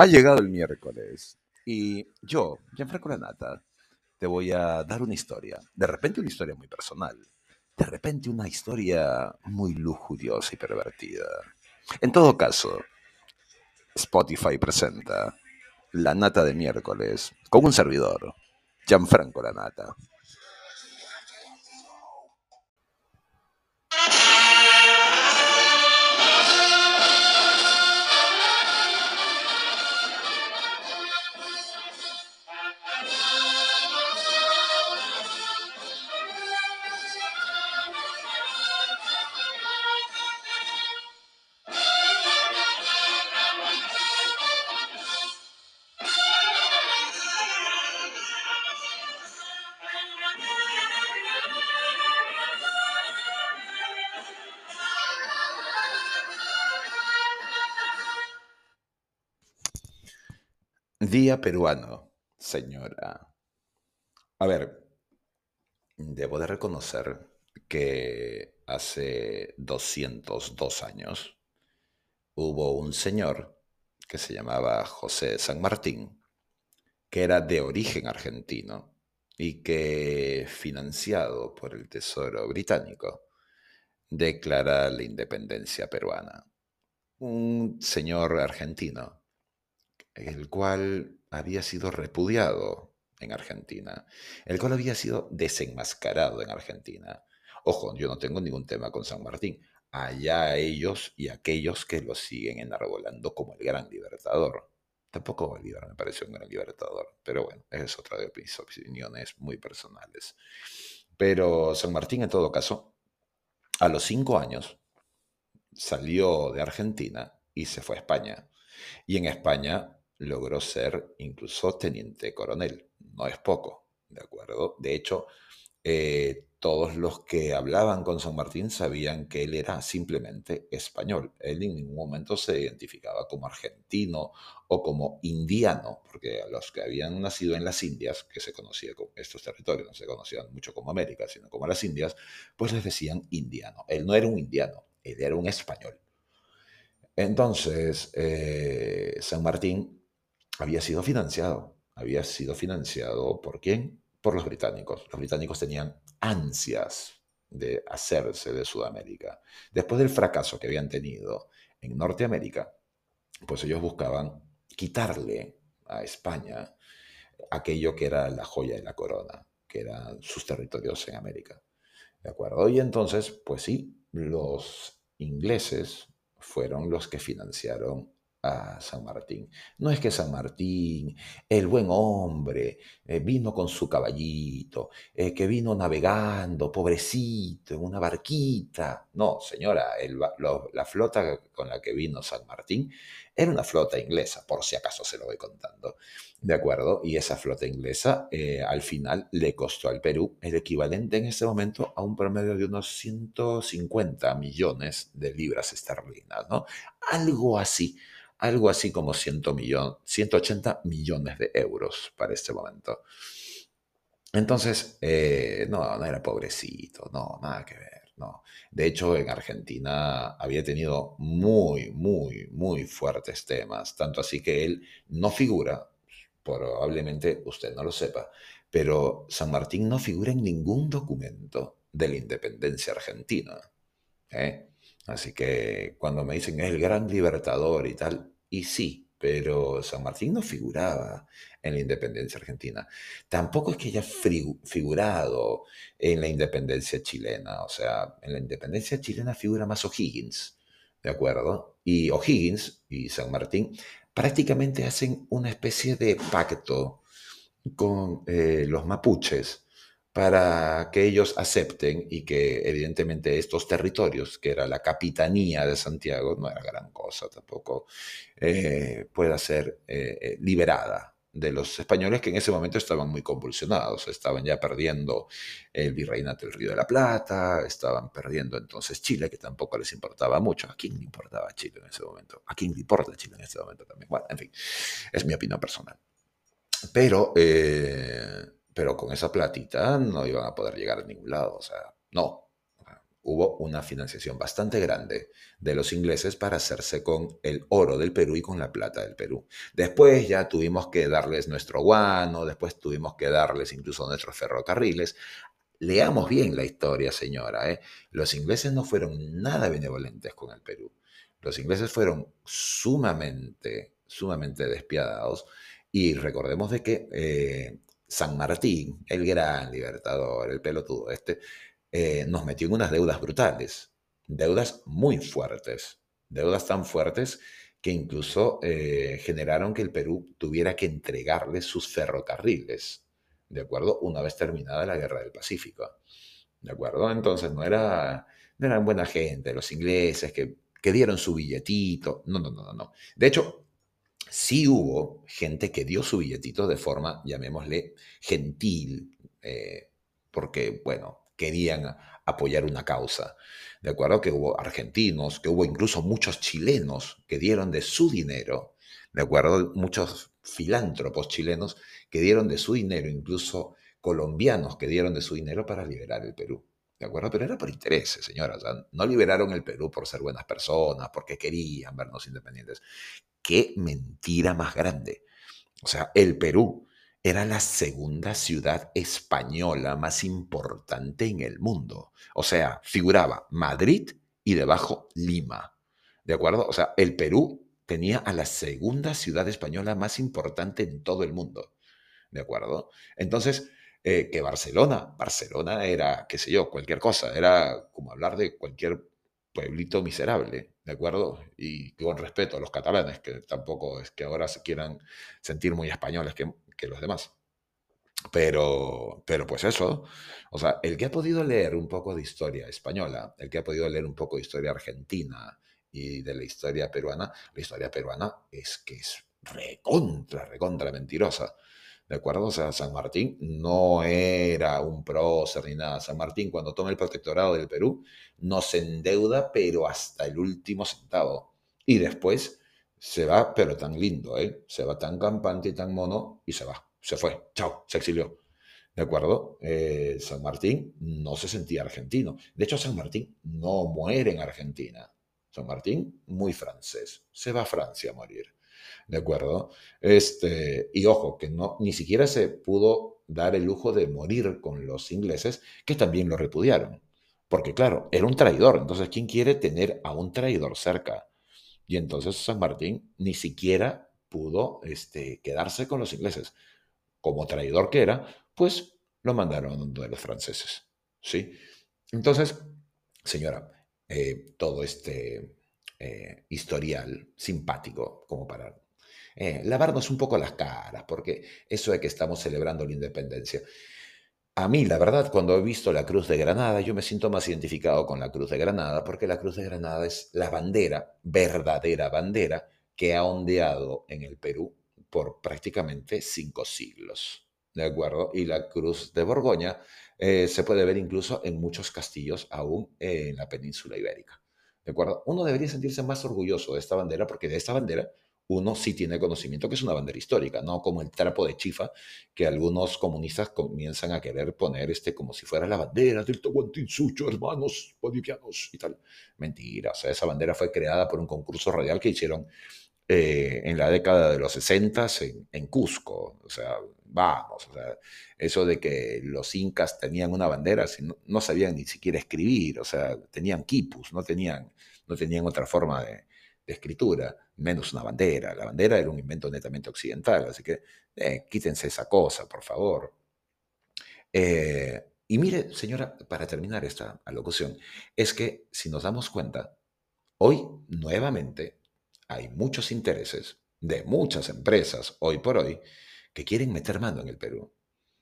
Ha llegado el miércoles y yo, Gianfranco Lanata, te voy a dar una historia. De repente una historia muy personal. De repente una historia muy lujuriosa y pervertida. En todo caso, Spotify presenta La Nata de miércoles con un servidor, Gianfranco Lanata. Día peruano, señora. A ver, debo de reconocer que hace 202 años hubo un señor que se llamaba José San Martín, que era de origen argentino y que, financiado por el Tesoro británico, declara la independencia peruana. Un señor argentino el cual había sido repudiado en Argentina, el cual había sido desenmascarado en Argentina. Ojo, yo no tengo ningún tema con San Martín. Allá ellos y aquellos que lo siguen enarbolando como el gran libertador. Tampoco Bolívar me pareció un gran libertador, pero bueno, es otra de mis opiniones muy personales. Pero San Martín, en todo caso, a los cinco años salió de Argentina y se fue a España. Y en España logró ser incluso teniente coronel. No es poco, ¿de acuerdo? De hecho, eh, todos los que hablaban con San Martín sabían que él era simplemente español. Él en ningún momento se identificaba como argentino o como indiano, porque los que habían nacido en las Indias, que se conocía como estos territorios, no se conocían mucho como América, sino como las Indias, pues les decían indiano. Él no era un indiano, él era un español. Entonces, eh, San Martín había sido financiado. Había sido financiado por quién? Por los británicos. Los británicos tenían ansias de hacerse de Sudamérica. Después del fracaso que habían tenido en Norteamérica, pues ellos buscaban quitarle a España aquello que era la joya de la corona, que eran sus territorios en América. ¿De acuerdo? Y entonces, pues sí, los ingleses fueron los que financiaron a San Martín. No es que San Martín, el buen hombre, eh, vino con su caballito, eh, que vino navegando, pobrecito, en una barquita. No, señora, la flota con la que vino San Martín era una flota inglesa, por si acaso se lo voy contando. ¿De acuerdo? Y esa flota inglesa eh, al final le costó al Perú el equivalente en ese momento a un promedio de unos 150 millones de libras esterlinas, ¿no? Algo así algo así como 100 180 millones de euros para este momento. Entonces, eh, no, no era pobrecito, no, nada que ver, no. De hecho, en Argentina había tenido muy, muy, muy fuertes temas, tanto así que él no figura, probablemente usted no lo sepa, pero San Martín no figura en ningún documento de la independencia argentina. ¿eh? Así que cuando me dicen es el gran libertador y tal, y sí, pero San Martín no figuraba en la independencia argentina. Tampoco es que haya figurado en la independencia chilena. O sea, en la independencia chilena figura más O'Higgins, ¿de acuerdo? Y O'Higgins y San Martín prácticamente hacen una especie de pacto con eh, los mapuches para que ellos acepten y que evidentemente estos territorios, que era la capitanía de Santiago, no era gran cosa tampoco, eh, pueda ser eh, eh, liberada de los españoles que en ese momento estaban muy convulsionados, estaban ya perdiendo el virreinato del Río de la Plata, estaban perdiendo entonces Chile, que tampoco les importaba mucho. ¿A quién le importaba Chile en ese momento? ¿A quién le importa Chile en ese momento también? Bueno, en fin, es mi opinión personal. Pero pero con esa platita no iban a poder llegar a ningún lado, o sea, no. hubo una financiación bastante grande de los ingleses para hacerse con el oro del Perú y con la plata del Perú. Después ya tuvimos que darles nuestro guano, después tuvimos que darles incluso nuestros ferrocarriles. Leamos bien la historia, señora. ¿eh? Los ingleses no fueron nada benevolentes con el Perú. Los ingleses fueron sumamente, sumamente despiadados. Y recordemos de que eh, San Martín, el gran libertador, el pelotudo este, eh, nos metió en unas deudas brutales, deudas muy fuertes, deudas tan fuertes que incluso eh, generaron que el Perú tuviera que entregarle sus ferrocarriles, ¿de acuerdo? Una vez terminada la Guerra del Pacífico, ¿de acuerdo? Entonces no, era, no eran buena gente los ingleses que, que dieron su billetito, no, no, no, no. De hecho, sí hubo gente que dio su billetito de forma, llamémosle, gentil, eh, porque, bueno, querían apoyar una causa. De acuerdo que hubo argentinos, que hubo incluso muchos chilenos que dieron de su dinero, de acuerdo, muchos filántropos chilenos que dieron de su dinero, incluso colombianos que dieron de su dinero para liberar el Perú. ¿De acuerdo? Pero era por intereses, señoras. no liberaron el Perú por ser buenas personas, porque querían vernos independientes. Qué mentira más grande. O sea, el Perú era la segunda ciudad española más importante en el mundo. O sea, figuraba Madrid y debajo Lima. ¿De acuerdo? O sea, el Perú tenía a la segunda ciudad española más importante en todo el mundo. ¿De acuerdo? Entonces, eh, que Barcelona, Barcelona era, qué sé yo, cualquier cosa, era como hablar de cualquier pueblito miserable, ¿de acuerdo? Y con respeto a los catalanes, que tampoco es que ahora se quieran sentir muy españoles, que que los demás. Pero, pero pues eso, o sea, el que ha podido leer un poco de historia española, el que ha podido leer un poco de historia argentina y de la historia peruana, la historia peruana es que es recontra, recontra mentirosa. ¿De acuerdo? O sea, San Martín no era un prócer ni nada. San Martín, cuando toma el protectorado del Perú, no se endeuda, pero hasta el último centavo. Y después se va, pero tan lindo, ¿eh? Se va tan campante y tan mono y se va. Se fue. Chao, se exilió. ¿De acuerdo? Eh, San Martín no se sentía argentino. De hecho, San Martín no muere en Argentina. San Martín, muy francés. Se va a Francia a morir. ¿De acuerdo? Este, y ojo, que no, ni siquiera se pudo dar el lujo de morir con los ingleses, que también lo repudiaron. Porque claro, era un traidor. Entonces, ¿quién quiere tener a un traidor cerca? Y entonces San Martín ni siquiera pudo este, quedarse con los ingleses. Como traidor que era, pues lo mandaron de los franceses. ¿sí? Entonces, señora, eh, todo este eh, historial simpático como para eh, lavarnos un poco las caras, porque eso de que estamos celebrando la independencia. A mí, la verdad, cuando he visto la Cruz de Granada, yo me siento más identificado con la Cruz de Granada, porque la Cruz de Granada es la bandera, verdadera bandera, que ha ondeado en el Perú por prácticamente cinco siglos. ¿De acuerdo? Y la Cruz de Borgoña eh, se puede ver incluso en muchos castillos aún en la península ibérica. ¿De acuerdo? Uno debería sentirse más orgulloso de esta bandera porque de esta bandera uno sí tiene conocimiento que es una bandera histórica, no como el trapo de chifa que algunos comunistas comienzan a querer poner este como si fuera la bandera del Tahuantinsuyo, hermanos bolivianos y tal. Mentira, o sea, esa bandera fue creada por un concurso radial que hicieron eh, en la década de los 60 en, Cusco. O sea, vamos, o sea, eso de que los incas tenían una bandera, no, no sabían ni siquiera escribir, o sea, tenían quipus, no tenían, no tenían otra forma de, escritura, menos una bandera. La bandera era un invento netamente occidental, así que eh, quítense esa cosa, por favor. Eh, y mire, señora, para terminar esta alocución, es que si nos damos cuenta, hoy nuevamente hay muchos intereses de muchas empresas, hoy por hoy, que quieren meter mano en el Perú.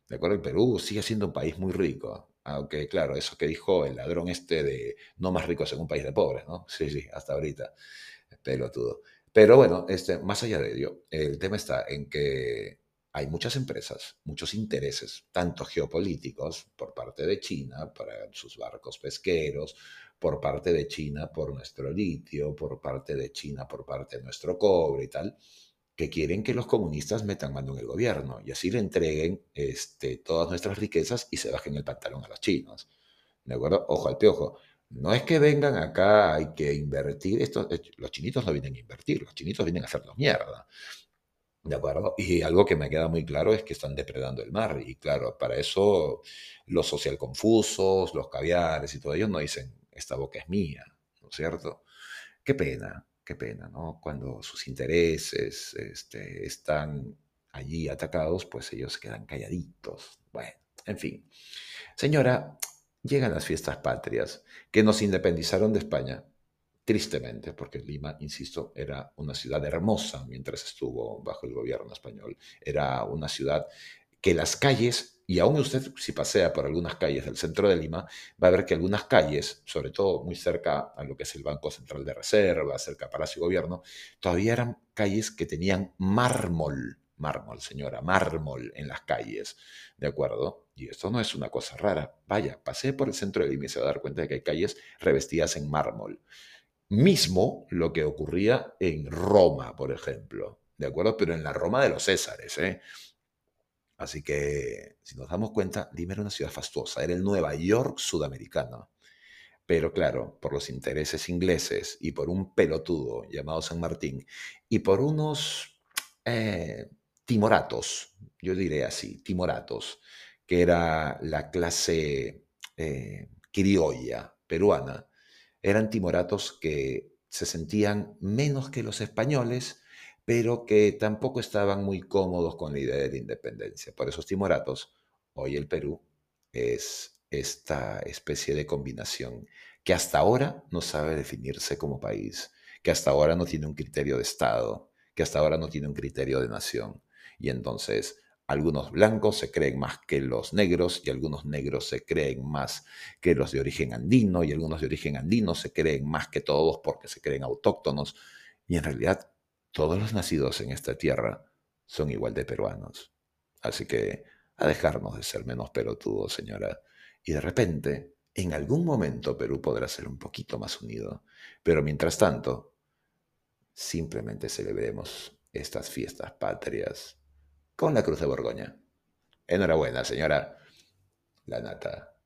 ¿De acuerdo? El Perú sigue siendo un país muy rico, aunque claro, eso que dijo el ladrón este de no más rico en un país de pobres, ¿no? Sí, sí, hasta ahorita pelotudo. Pero bueno, este, más allá de ello, el tema está en que hay muchas empresas, muchos intereses, tanto geopolíticos por parte de China para sus barcos pesqueros, por parte de China por nuestro litio, por parte de China por parte de nuestro cobre y tal, que quieren que los comunistas metan mano en el gobierno y así le entreguen este, todas nuestras riquezas y se bajen el pantalón a los chinos. ¿De acuerdo? Ojo al piojo. No es que vengan acá, hay que invertir. Esto, los chinitos no vienen a invertir, los chinitos vienen a hacernos mierda. ¿De acuerdo? Y algo que me queda muy claro es que están depredando el mar. Y claro, para eso los social confusos, los caviares y todo ellos no dicen, esta boca es mía, ¿no es cierto? Qué pena, qué pena, ¿no? Cuando sus intereses este, están allí atacados, pues ellos quedan calladitos. Bueno, en fin. Señora, llegan las fiestas patrias que nos independizaron de España tristemente, porque Lima, insisto, era una ciudad hermosa mientras estuvo bajo el gobierno español. Era una ciudad que las calles, y aún usted si pasea por algunas calles del centro de Lima, va a ver que algunas calles, sobre todo muy cerca a lo que es el Banco Central de Reserva, cerca a Palacio Gobierno, todavía eran calles que tenían mármol, mármol, señora, mármol en las calles, ¿de acuerdo? Y esto no es una cosa rara. Vaya, pasee por el centro de Lima y se va a dar cuenta de que hay calles revestidas en mármol mismo lo que ocurría en Roma, por ejemplo, ¿de acuerdo? Pero en la Roma de los Césares, ¿eh? Así que, si nos damos cuenta, Lima era una ciudad fastuosa, era el Nueva York sudamericano. Pero claro, por los intereses ingleses y por un pelotudo llamado San Martín y por unos eh, timoratos, yo diré así, timoratos, que era la clase eh, criolla peruana, eran timoratos que se sentían menos que los españoles, pero que tampoco estaban muy cómodos con la idea de la independencia. Por esos timoratos, hoy el Perú es esta especie de combinación que hasta ahora no sabe definirse como país, que hasta ahora no tiene un criterio de Estado, que hasta ahora no tiene un criterio de nación. Y entonces algunos blancos se creen más que los negros y algunos negros se creen más que los de origen andino y algunos de origen andino se creen más que todos porque se creen autóctonos. Y en realidad todos los nacidos en esta tierra son igual de peruanos. Así que a dejarnos de ser menos pelotudos, señora. Y de repente, en algún momento Perú podrá ser un poquito más unido. Pero mientras tanto, simplemente celebremos estas fiestas patrias con la Cruz de Borgoña. Enhorabuena, señora. La nata